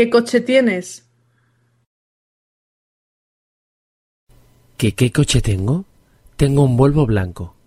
¿Qué coche tienes? ¿Qué coche tengo? Tengo un Volvo blanco.